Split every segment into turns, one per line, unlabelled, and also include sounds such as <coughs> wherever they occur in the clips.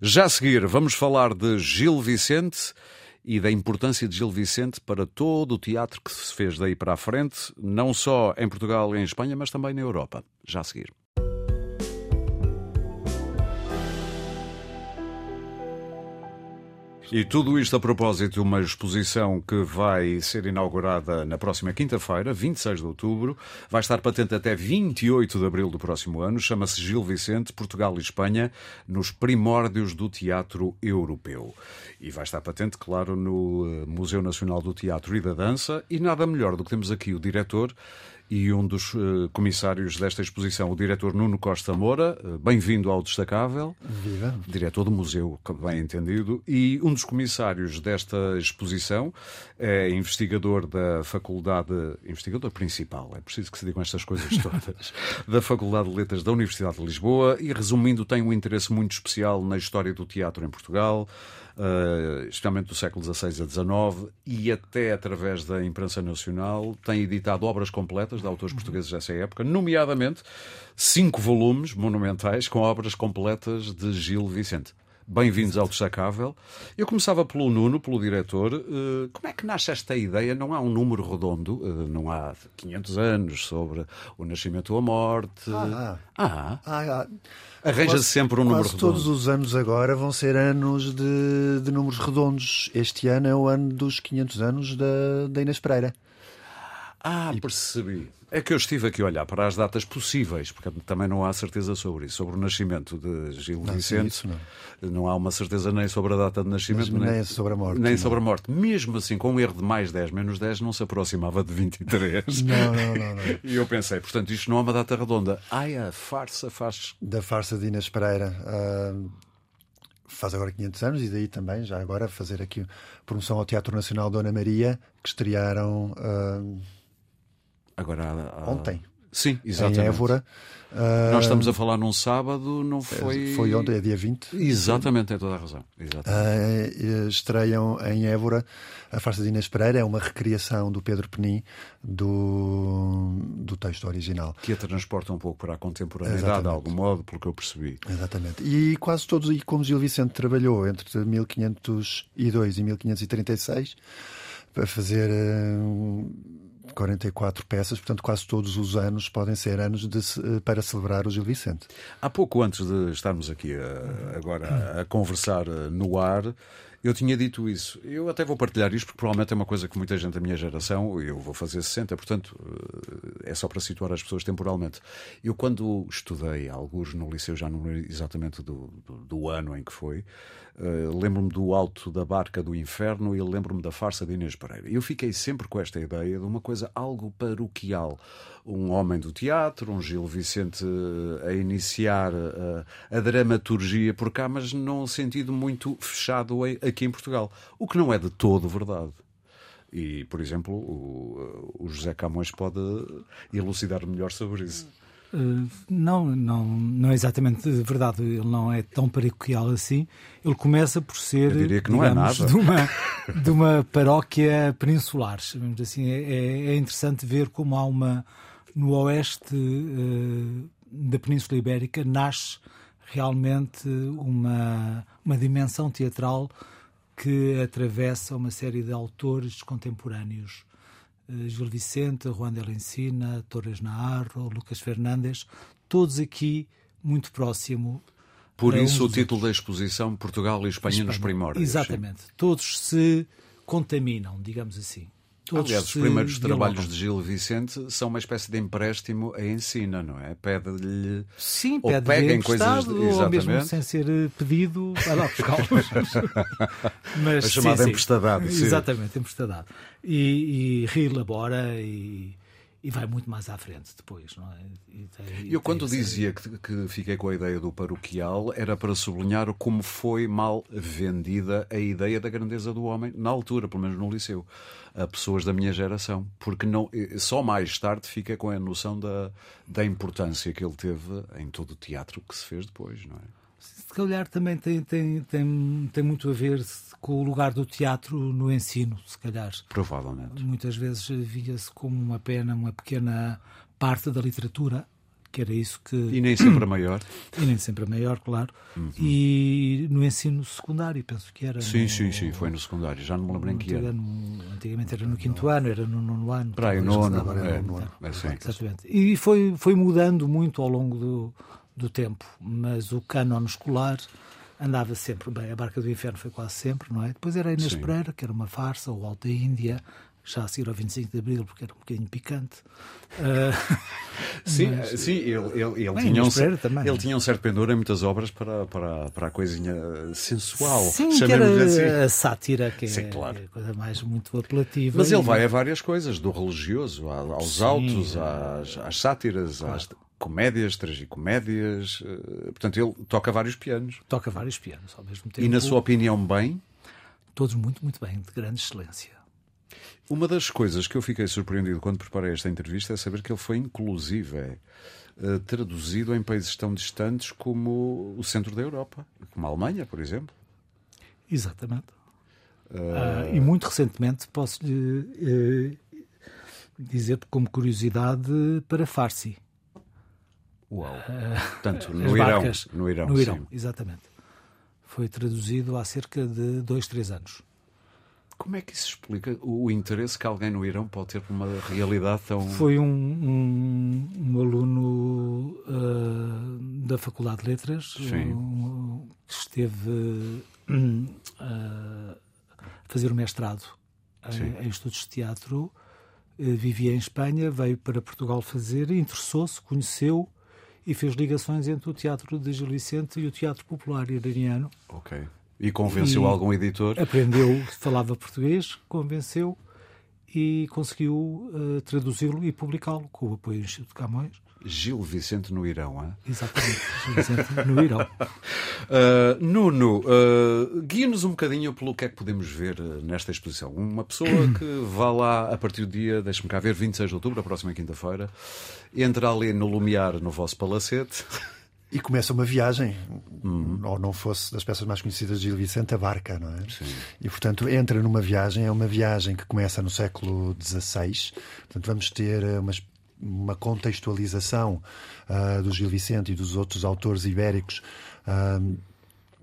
Já a seguir, vamos falar de Gil Vicente e da importância de Gil Vicente para todo o teatro que se fez daí para a frente, não só em Portugal e em Espanha, mas também na Europa. Já a seguir. E tudo isto a propósito de uma exposição que vai ser inaugurada na próxima quinta-feira, 26 de outubro. Vai estar patente até 28 de abril do próximo ano. Chama-se Gil Vicente, Portugal e Espanha, nos primórdios do teatro europeu. E vai estar patente, claro, no eh, Museu Nacional do Teatro e da Dança. E nada melhor do que temos aqui o diretor e um dos uh, comissários desta exposição, o diretor Nuno Costa Moura. Uh, Bem-vindo ao Destacável.
Viva.
Diretor do museu, bem entendido. E um dos comissários desta exposição é investigador da Faculdade. Investigador principal, é preciso que se digam estas coisas <laughs> todas. da Faculdade de Letras da Universidade de Lisboa e, resumindo, tem um interesse muito especial na história do teatro em Portugal uh, especialmente do século XVI a XIX, e até através da imprensa nacional, tem editado obras completas de autores portugueses dessa época, nomeadamente cinco volumes monumentais com obras completas de Gil Vicente. Bem-vindos ao Destacável. Eu começava pelo Nuno, pelo diretor. Uh, como é que nasce esta ideia? Não há um número redondo, uh, não há 500 anos sobre o nascimento ou a morte.
Ah,
ah.
ah,
Arranja-se sempre um número redondo.
todos os anos agora vão ser anos de, de números redondos. Este ano é o ano dos 500 anos da, da Inês Pereira.
Ah, percebi. É que eu estive aqui a olhar para as datas possíveis, porque também não há certeza sobre isso. Sobre o nascimento de Gil
Não,
Vicente,
isso não.
não há uma certeza nem sobre a data de nascimento,
Mas nem sobre a morte,
Nem
não.
sobre a morte. Mesmo assim, com um erro de mais 10 menos 10, não se aproximava de 23.
Não, não, não, não. <laughs>
E eu pensei, portanto, isto não é uma data redonda. Ai, a farsa faz.
Da farsa de Inês Pereira. ah, faz agora 500 anos e daí também, já agora, fazer aqui promoção ao Teatro Nacional Dona Maria, que estrearam ah,
Agora, há- há-
ontem
Sim, exatamente.
em Évora. Ah,
Nós estamos a falar num sábado, não foi.
Foi ontem, é dia 20.
Exatamente, tem toda a razão. Exatamente.
Uh, estreiam em Évora a farsa de Inês Pereira, é uma recriação do Pedro Penin do, do texto original.
Que a transporta um pouco para a contemporaneidade, de
Exatamente.
algum modo, pelo que eu percebi.
Exatamente. E quase todos, e como Gil Vicente trabalhou entre 1502 e 1536 para fazer uh, 44 peças, portanto, quase todos os anos podem ser anos de ce- para celebrar o Gil Vicente.
Há pouco antes de estarmos aqui a- agora a conversar eh, no ar, eu tinha dito isso. Eu até vou partilhar isto porque provavelmente é uma coisa que muita gente da minha geração, eu vou fazer 60, portanto eh, é só para situar as pessoas temporalmente. Eu quando estudei alguns no liceu, já não lembro exatamente do, do, do ano em que foi, eh, lembro-me do Alto da Barca do Inferno e lembro-me da farsa de Inês Pereira. Eu fiquei sempre com esta ideia de uma coisa algo paroquial. Um homem do teatro, um Gil Vicente eh, a iniciar eh, a dramaturgia por cá, mas num sentido muito fechado aqui em Portugal. O que não é de todo verdade. E, por exemplo, o, o José Camões pode elucidar melhor sobre isso.
Uh, não, não, não é exatamente verdade. Ele não é tão paroquial assim. Ele começa por ser,
Eu diria que não é
digamos,
nada.
de uma de uma paróquia peninsular. Assim. É, é interessante ver como há uma no oeste uh, da Península Ibérica nasce realmente uma uma dimensão teatral que atravessa uma série de autores contemporâneos. Eh, Gil Vicente, Juan de la Encina, Torres Naharro, Lucas Fernandes, todos aqui muito próximo.
Por isso
uns
o título da exposição Portugal e Espanha, nos primórdios.
Exatamente. Todos se contaminam, digamos assim. Todos
Aliás, os primeiros
dialogam.
trabalhos de Gil Vicente são uma espécie de empréstimo a ensina, não é? Pede-lhe.
Sim,
ou
pede emprestado,
coisas de-
ou mesmo
exatamente.
sem ser eh, pedido, vai lá buscá-los. <laughs> Mas,
A chamada
sim.
sim.
Exatamente, emprestadade. E, e reelabora e, e vai muito mais à frente depois, não é? E tem-
Eu, quando
essa-
dizia que, que fiquei com a ideia do paroquial, era para sublinhar como foi mal vendida a ideia da grandeza do homem, na altura, pelo menos no liceu, a pessoas da minha geração. Porque não, eh, só mais tarde fica com a noção da, da importância que ele teve em todo o teatro que se fez depois, não é?
Se calhar também tem, tem, tem, tem muito a ver com o lugar do teatro no ensino, se calhar.
Provavelmente.
Muitas vezes via-se como uma pena, uma pequena parte da literatura que era isso que.
E nem sempre a maior. <coughs>
E nem sempre a maior, claro. Uhum. E no ensino secundário, penso que era.
Sim, no, sim, sim, foi no secundário, já não me lembro em que era.
No, antigamente era no quinto ano, era no nono ano.
Para aí, nono, é,
é, é, Exatamente. E foi, foi mudando muito ao longo do, do tempo, mas o cânon escolar andava sempre bem. A Barca do Inferno foi quase sempre, não é? Depois era a Inês Pereira, que era uma farsa, o Alta Índia, já a seguir ao 25 de Abril, porque era um bocadinho picante. Uh, <laughs>
sim, mas, sim, ele, ele, ele bem, tinha, um, também. ele tinha um certo pendor em muitas obras para, para, para a coisinha sensual.
Sim, que era assim. a sátira, que sim, é, claro. a coisa mais muito apelativa.
Mas ele vai a várias coisas, do religioso aos sim, autos, às, às sátiras, claro. às comédias, tragicomédias. Eh, portanto, ele toca vários pianos.
Toca vários pianos ao mesmo tempo.
E, na sua opinião, bem?
Todos muito, muito bem, de grande excelência.
Uma das coisas que eu fiquei surpreendido quando preparei esta entrevista é saber que ele foi, inclusive, é, traduzido em países tão distantes como o centro da Europa, como a Alemanha, por exemplo.
Exatamente. Uh... e muito recentemente posso lhe uh, dizer como curiosidade para Farsi.
Uau! Portanto, no Irão, no Irão.
No Irão, sim. exatamente. Foi traduzido há cerca de dois, três anos.
Como é que isso explica o interesse que alguém no Irão pode ter por uma realidade tão.
Foi um, um, um aluno uh, da Faculdade de Letras um, que esteve uh, a fazer o mestrado em, em, estudos de teatro, uh, vivia em Espanha, veio para Portugal fazer, interessou-se, conheceu e fez ligações entre o teatro de Gil Vicente e o teatro popular iraniano.
Ok. E convenceu e algum editor?
Aprendeu, falava português, convenceu e conseguiu uh, traduzi-lo e publicá-lo com o apoio do Instituto Camões.
Gil Vicente no Irão, hein?
Exatamente, Gil Vicente no Irão.
Uh, <laughs> Nuno, uh, guia-nos um bocadinho pelo que é que podemos ver nesta exposição. Uma pessoa <clears throat> que vá lá a partir do dia, deixe-me cá ver, 26 de outubro, a próxima quinta-feira, entra ali no Lumiar, no vosso palacete.
E começa uma viagem, uhum. ou não fosse das peças mais conhecidas de Gil Vicente, a barca, não é? Sim. E, portanto, entra numa viagem, é uma viagem que começa no século XVI. Portanto, vamos ter eh, uma, contextualização uh, do Gil Vicente e dos outros autores ibéricos. Uh,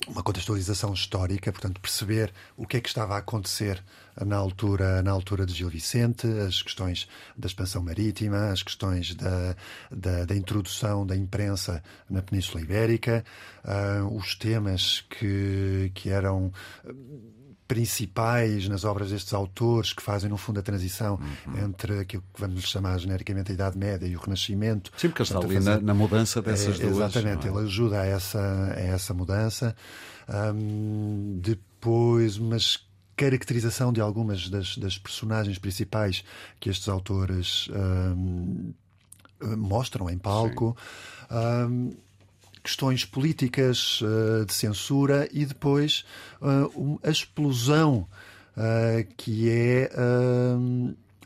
uma contextualização histórica, portanto, perceber o que é que estava a acontecer na altura, na altura de Gil Vicente, as questões da expansão marítima, as questões da, da, da introdução da imprensa na Península Ibérica, uh, os temas que, que eram principais nas obras destes autores que fazem, no fundo, a transição uhum. entre aquilo que vamos chamar genericamente a Idade Média e o Renascimento.
Sim, porque está ali na, na, mudança dessas
é,
duas.
Exatamente, é? ele ajuda a essa, a essa mudança. Um, depois, umas caracterização de algumas das, das personagens principais que estes autores um, mostram em palco. Um, questões políticas uh, de censura e depois uh, a explosão uh, que é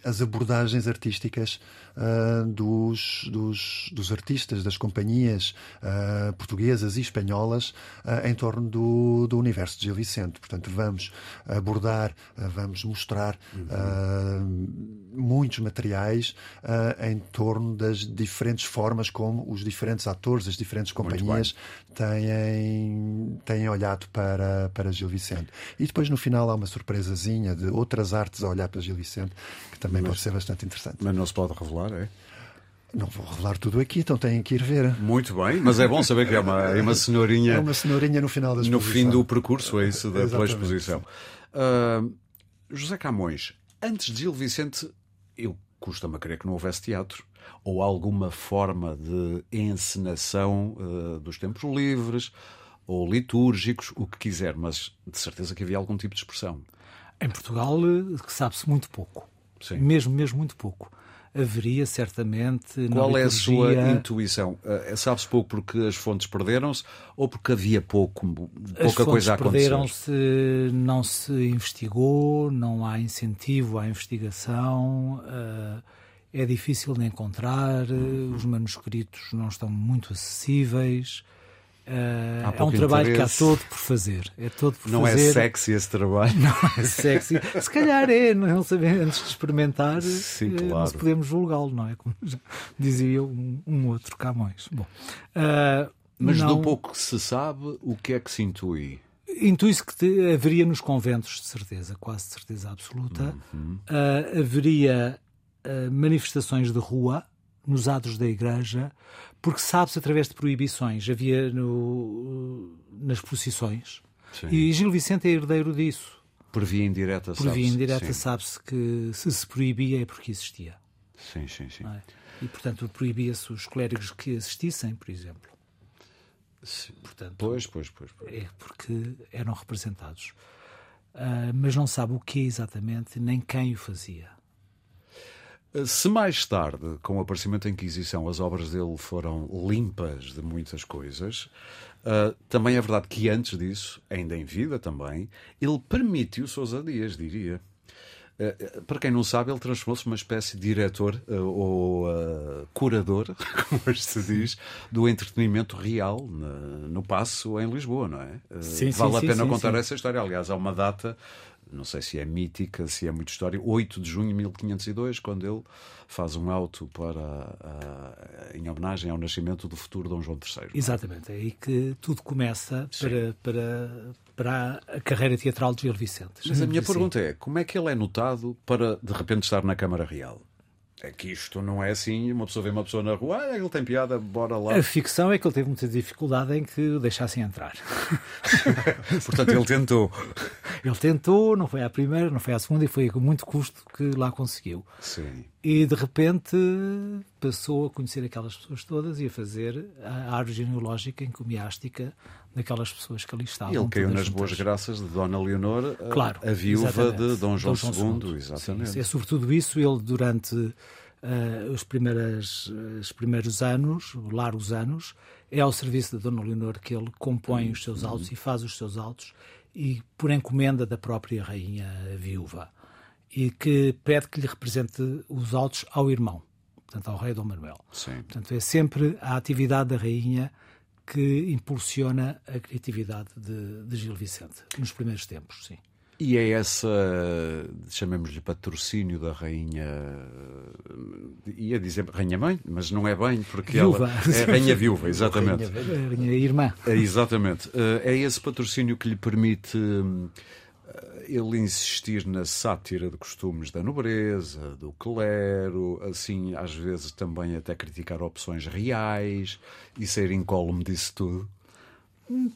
as abordagens artísticas uh, dos, dos, dos, artistas, das companhias uh, portuguesas e espanholas uh, em torno do, do universo de Gil Vicente. Portanto, vamos abordar, vamos mostrar uhum. muitos materiais em torno das diferentes formas como os diferentes atores, as diferentes companhias têm, têm olhado para, para Gil Vicente. E depois, no final, há uma surpresazinha de outras artes a olhar para Gil Vicente, que também mas, pode ser bastante interessante.
Mas não se pode revelar, é?
Não vou revelar tudo aqui, então têm que ir ver.
Muito bem, mas é bom saber que é uma, é uma cenourinha.
É uma cenourinha no final da exposição.
No fim do percurso, é isso, da pela exposição. Uh, José Camões, antes de Gil Vicente, eu custa-me a crer que não houvesse teatro ou alguma forma de encenação uh, dos tempos livres ou litúrgicos, o que quiser, mas de certeza que havia algum tipo de expressão.
Em Portugal, eh, sabe-se muito pouco. Sim. Mesmo, mesmo muito pouco haveria certamente.
Qual é a sua intuição? Uh, Sabe-se pouco porque as fontes perderam-se ou porque havia pouco, pouca coisa a acontecer?
perderam-se, não se investigou, não há incentivo à investigação. Uh, é difícil de encontrar, uhum. os manuscritos não estão muito acessíveis. Uh, é um trabalho interesse. que há todo por fazer. É todo por
não
é fazer.
é sexy esse trabalho. <laughs>
Não é sexy. Se calhar é, não saber antes de experimentar, Sim, claro. não se podemos julgá-lo, não é? Como dizia um, um outro Camões. Bom, uh,
Mas não... do pouco que se sabe, o que é que se intui?
Intui-se que te, haveria nos conventos, de certeza, quase de certeza absoluta, uhum. uh, haveria manifestações de rua nos atos da Igreja, porque sabe-se através de proibições. Havia no, nas procissões. Sim. E Gil Vicente é herdeiro disso.
Por via indireta,
Por via indireta sabe-se que se se proibia é porque existia.
Sim, sim, sim. É?
E, portanto, proibia-se os clérigos que assistissem, por exemplo.
Sim. Portanto, pois, pois, pois, pois.
É porque eram representados. Uh, mas não sabe o que exatamente, nem quem o fazia.
Se mais tarde, com o aparecimento da Inquisição, as obras dele foram limpas de muitas coisas, uh, também é verdade que antes disso, ainda em vida também, ele permitiu Sousa Dias, diria. Uh, para quem não sabe, ele transformou-se numa espécie de diretor uh, ou curador, <laughs> como se diz, do entretenimento real no, no Passo em Lisboa, não é?
Sim,
vale
sim,
a pena
sim,
contar essa história. Aliás, há uma data não sei se é mítica, se é muito história, 8 de junho de 1502, quando ele faz um auto para, em homenagem ao nascimento do futuro Dom João III.
Exatamente, é aí que tudo começa para, para, para a carreira teatral de Gil Vicente.
Mas a minha pergunta é, como é que ele é notado para, de repente, estar na Câmara Real? É que isto não é assim, uma pessoa vê uma pessoa na rua, ah, ele tem piada, bora lá.
A ficção é que ele teve muita dificuldade em que o deixassem entrar. <laughs>
Portanto, ele tentou.
Ele tentou, não foi à primeira, não foi à segunda, e foi com muito custo que lá conseguiu.
Sim.
E de repente passou a conhecer aquelas pessoas todas e a fazer a árvore genealógica encomiástica daquelas pessoas que ali estavam.
Ele caiu nas boas graças de Dona Leonor, claro, a, viúva de Dom João, Dom João II. II. Exatamente.
Sim, é sobretudo isso, ele durante uh, os, primeiras, os primeiros anos, largos anos, é ao serviço de Dona Leonor que ele compõe os seus autos e faz os seus autos e por encomenda da própria rainha viúva e que pede que lhe represente os autos ao irmão, portanto ao rei Dom Manuel.
Sim.
Portanto é sempre a atividade da rainha que impulsiona a criatividade de, de Gil Vicente, nos primeiros tempos, sim.
E é essa, chamemos-lhe patrocínio da rainha, ia dizer rainha-mãe, mas não é bem, porque
viúva.
ela é rainha <laughs> viúva, exatamente.
Rainha, rainha irmã.
É, exatamente. Eh, é esse patrocínio que lhe permite ele insistir na sátira de costumes da nobreza, do clero, assim, às vezes também até criticar opções reais e ser incólume disso tudo?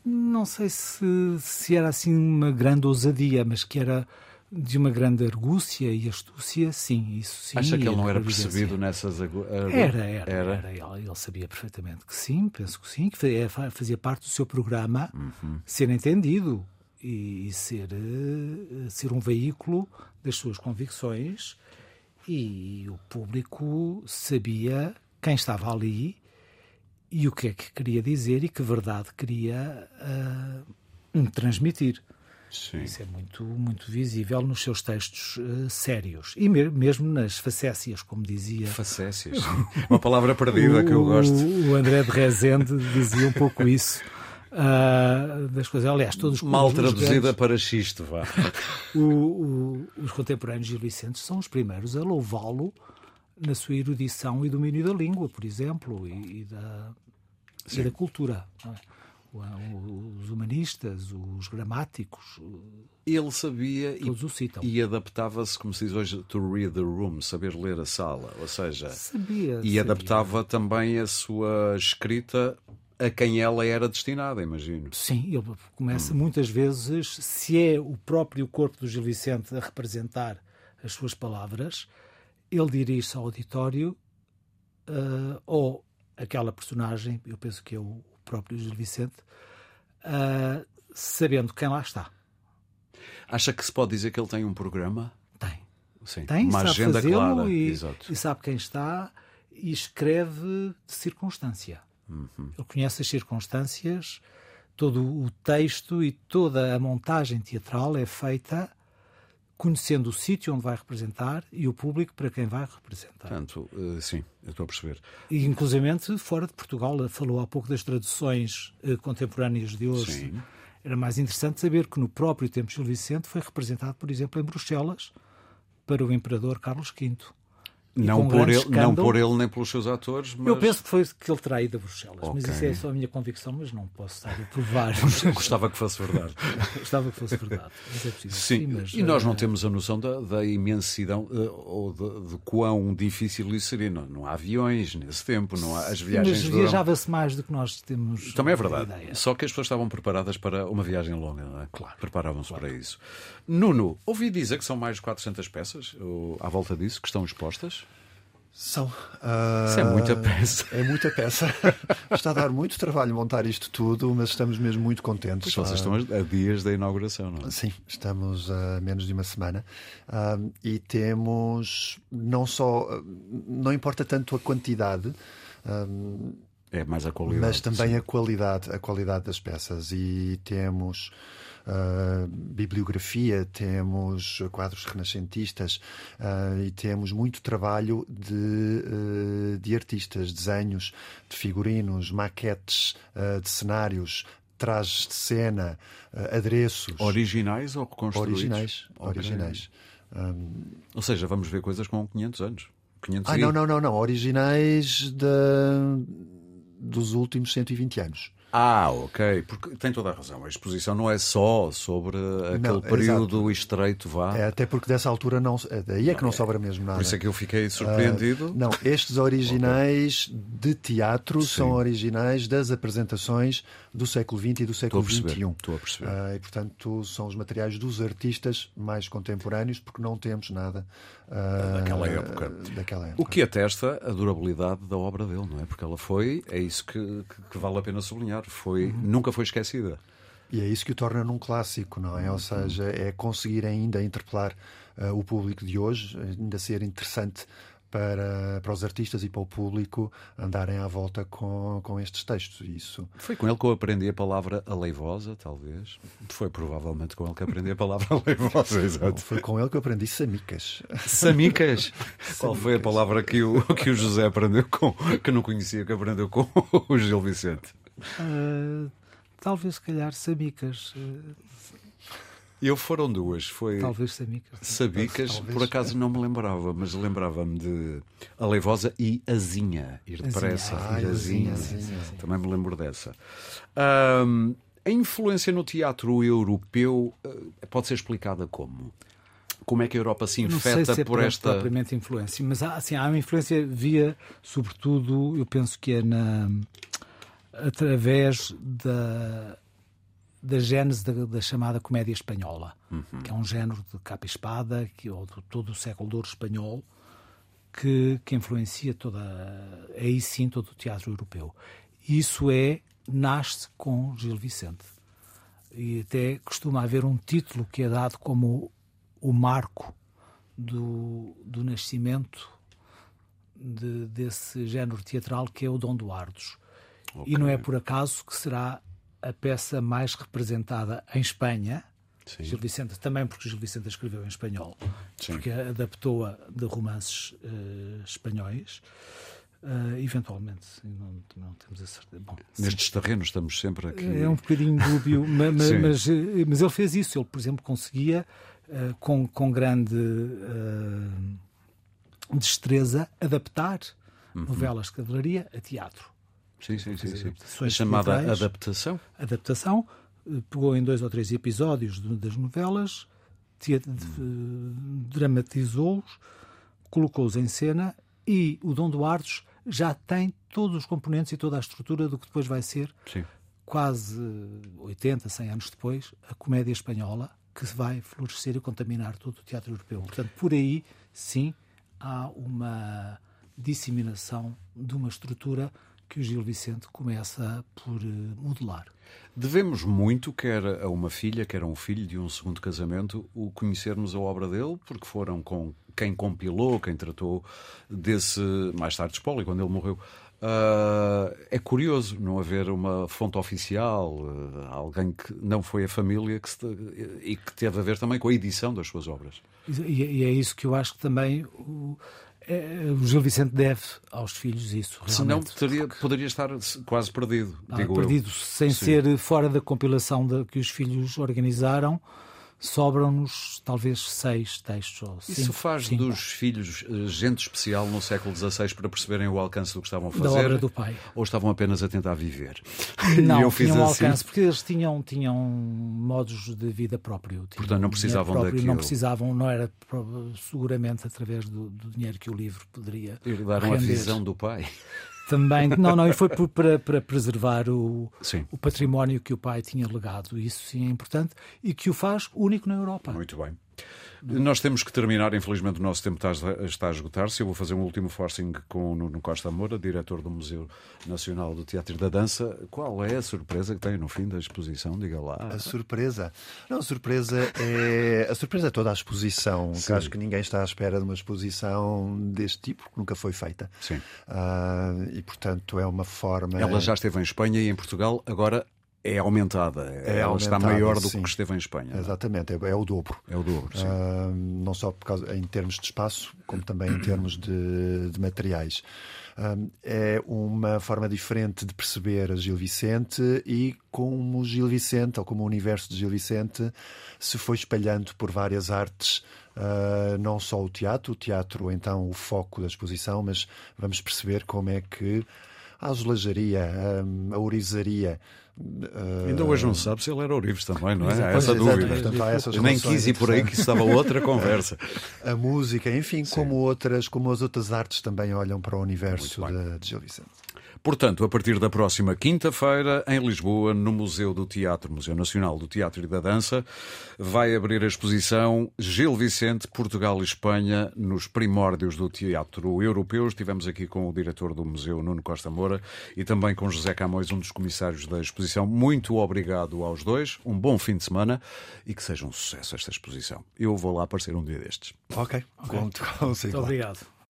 Não sei se, se era assim uma grande ousadia, mas que era de uma grande argúcia e astúcia, sim, isso sim.
Acha que ele não era percebido nessas argu...
era, era, era, era. Ele, ele, sabia perfeitamente que sim, penso que sim, que fazia parte do seu programa uhum. ser entendido e ser, eh, ser um veículo das suas convicções e o público sabia quem estava ali e o que é que queria dizer e que verdade queria uh, transmitir.
Sim.
Isso é muito, muito visível nos seus textos uh, sérios e me mesmo nas facécias, como dizia.
Facécias, <laughs> uma palavra perdida que eu gosto.
O André de Rezende dizia um pouco isso uh, das coisas. Aliás, todos
Mal os, traduzida grandes, para xisto, vá. <laughs>
O, o, os contemporâneos de Vicente são os primeiros a louvá-lo na sua erudição e domínio da língua, por exemplo, e, e da, e da cultura. É? Os humanistas, os gramáticos.
Ele sabia
todos
e,
o citam.
e adaptava-se, como se diz hoje, to read the room, saber ler a sala. Ou seja,
sabia,
e
sabia.
adaptava também a sua escrita a quem ela era destinada, imagino.
Sim, ele começa hum. muitas vezes, se é o próprio corpo do Gil Vicente a representar as suas palavras, ele dirige-se ao auditório uh, ou aquela personagem, eu penso que é o próprio Gil Vicente, uh, sabendo quem lá está.
Acha que se pode dizer que ele tem um programa?
Tem.
Sim,
tem,
uma agenda clara.
E, e, sabe quem está e escreve de circunstância.
Uhum.
Ele conhece as circunstâncias, todo o texto e toda a montagem teatral é feita conhecendo o sítio onde vai representar e o público para quem vai representar.
Portanto, uh, sim, eu estou a perceber.
E, inclusivamente, fora de Portugal, falou há pouco das traduções uh, contemporâneas de hoje. Sim. Era mais interessante saber que no próprio tempo de Gil Vicente foi representado, por exemplo, em Bruxelas, para o imperador Carlos V.
Não por, ele, não por ele nem pelos seus atores, mas...
Eu penso que foi que ele terá ido a Bruxelas, okay. mas isso é só a minha convicção, mas não posso estar a provar. <laughs>
Gostava que fosse verdade. <laughs>
Gostava que fosse verdade, mas é preciso.
Sim, Sim mas, e nós não uh... temos a noção da, da imensidão uh, ou de, de, quão difícil isso seria. Não, não há aviões nesse tempo, não há as viagens.
Mas viajava-se mais do que nós temos.
Também é verdade. Ideia. Só que as pessoas estavam preparadas para uma viagem longa, não é? Claro. Preparavam-se claro. para isso. Nuno, ouvi dizer que são mais de 400 peças ou, à volta disso que estão expostas.
São.
Uh, Isso é muita peça.
É muita peça. <laughs> Está a dar muito trabalho montar isto tudo, mas estamos mesmo muito contentes.
Pois vocês estão a dias da inauguração, não é?
Sim, estamos a menos de uma semana. Uh, e temos não só. Não importa tanto a quantidade.
É mais a qualidade.
Mas também sim. a qualidade, a qualidade das peças. E temos uh, bibliografia, temos quadros renascentistas uh, e temos muito trabalho de, uh, de artistas, desenhos, de figurinos, maquetes de cenários, trajes de cena, adereços.
Originais ou reconstruídos?
Originais. Originais.
Um... Ou seja, vamos ver coisas com 500 anos. 500
ah, e... não, não, não, não. Originais de... dos últimos 120 anos.
Ah, ok. Porque tem toda a razão. A exposição não é só sobre aquele não, período exato. estreito, vá.
É, até porque dessa altura não. É, daí é que não, não sobra mesmo nada.
Por isso é que eu fiquei surpreendido. Uh,
não, estes originais de teatro Sim. são originais das apresentações do século XX e do século XXI.
Estou a perceber.
Uh, e, portanto, são os materiais dos artistas mais contemporâneos, porque não temos nada
uh, daquela, época.
daquela época.
O que atesta a durabilidade da obra dele, não é? Porque ela foi, é isso que, que vale a pena sublinhar, foi, uhum. nunca foi esquecida.
E é isso que o torna num clássico, não é? Ou uhum. seja, é conseguir ainda interpelar uh, o público de hoje, ainda ser interessante para, para os artistas e para o público andarem à volta com, com estes textos. Isso.
Foi com ele que eu aprendi a palavra aleivosa, talvez. Foi provavelmente com ele que aprendi a palavra <laughs> aleivosa, exato.
foi com ele que eu aprendi samicas. <laughs>
Samicas? Qual foi a palavra que o, que o José aprendeu com, que não conhecia, que aprendeu com o Gil Vicente?
Uh, talvez, se calhar, samicas. Uh,
eu foram duas. Foi
Talvez Sabicas.
Sabicas, Talvez. por acaso não me lembrava, mas lembrava-me de Aleivosa e Azinha. Ir depressa,
ah, ir Azinha. Azinha.
Também me lembro dessa. Um, a influência no teatro europeu eh, pode ser explicada como? Como é que a Europa se infeta
se é
por esta.
propriamente influência, mas há, assim, há uma influência via, sobretudo, eu penso que é na através da da gênese da, da, chamada comédia espanhola, uhum. que é um género de capa e espada, que, ou de todo o século de ouro espanhol, que, que influencia toda, aí sim, todo o teatro europeu. Isso é, nasce com Gil Vicente. E até costuma haver um título que é dado como o marco do, do nascimento de, desse género teatral, que é o Dom Duardos. Okay. E não é por acaso que será a peça mais representada em Espanha. Sim. Gil Vicente, também porque Gil Vicente escreveu em espanhol, Sim. porque adaptou-a de romances uh, espanhóis. Uh, eventualmente, não, não, temos a certeza. Bom,
Nestes sim. terrenos estamos sempre aqui.
É um bocadinho dúbio, <laughs> mas, mas, eh, mas, ele fez isso. Ele, por exemplo, conseguia, uh, com, com grande destreza, adaptar uhum. novelas de cavalaria a teatro.
Sim, sim, sim. sim. A chamada adaptação.
Adaptação. Pegou em dois ou três episódios das novelas, dramatizou-os, colocou-os em cena e o Dom Duarte já tem todos os componentes e toda a estrutura do que depois vai ser,
sim.
quase 80, 100 anos depois, a comédia espanhola, que vai florescer e contaminar todo o teatro europeu. Portanto, por aí, sim, há uma disseminação de uma estrutura que o Gil Vicente começa por eh, modelar.
Devemos muito, quer a uma filha, quer a um filho de um segundo casamento, o conhecermos a obra dele, porque foram com quem compilou, quem tratou desse, mais tarde, espólio, quando ele morreu, Uh, é curioso não haver uma fonte oficial, uh, alguém que não foi a família que se, e que teve a ver também com a edição das suas obras.
E, e é isso que eu acho que também o, é, o Gil Vicente deve aos filhos isso.
Senão teria, poderia estar quase perdido. Ah,
perdido
eu.
sem Sim. ser fora da compilação de, que os filhos organizaram sobram-nos talvez seis textos. Ou cinco,
Isso faz
cinco.
dos filhos eh, gente especial no século XVI para perceberem o alcance do que estavam a fazer?
Da obra do pai.
Ou estavam apenas a tentar viver? <laughs>
Não, tinham assim. alcance, porque eles tinham, tinham modos de vida próprio.
Portanto, não precisavam próprio, daquilo.
Não precisavam, não era seguramente através do, do dinheiro que o livro poderia
Herdaram a visão do pai
também. Não, não, e foi para, para preservar o, o património que o pai tinha legado. Isso sim é importante e que o faz único na Europa.
Muito bem. Nós temos que terminar, infelizmente o nosso tempo está, está a esgotar-se. Eu vou fazer um último forcing com o Nuno Costa Moura, diretor do Museu Nacional do Teatro e da Dança. Qual é a surpresa que tem no fim da exposição? Diga lá.
A surpresa? Não, a surpresa é, a surpresa é toda a exposição. Que acho que ninguém está à espera de uma exposição deste tipo, que nunca foi feita.
Sim.
Uh, e, portanto, é uma forma...
Ela já esteve em Espanha e em Portugal, agora é aumentada. É Ela aumentada, está maior do sim. que esteve em Espanha.
Exatamente, é, é, o dobro.
É o dobro, sim. Uh,
não só por causa, em termos de espaço, como também em termos de, de materiais. Uh, é uma forma diferente de perceber a Gil Vicente e como o Gil Vicente, ou como o universo de Gil Vicente, se foi espalhando por várias artes. Uh, não só o teatro, o teatro então o foco da exposição, mas vamos perceber como é que a azulejaria, a, a orizaria,
Uh... Ainda hoje não sabe se ele era Ourives também, não é? Há essa dúvida. Portanto, Nem quis ir por aí que estava outra <laughs> conversa.
A música, enfim, como outras, como as outras artes também olham para o universo de, de Gil Vicente.
Portanto, a partir da próxima quinta-feira, em Lisboa, no Museu do Teatro, Museu Nacional do Teatro e da Dança, vai abrir a exposição Gil Vicente, Portugal e Espanha, nos primórdios do teatro europeu. Estivemos aqui com o diretor do museu, Nuno Costa Moura, e também com José Camões, um dos comissários da exposição. Muito obrigado aos dois, um bom fim de semana e que seja um sucesso esta exposição. Eu vou lá aparecer um dia destes.
Ok,
okay. Muito obrigado.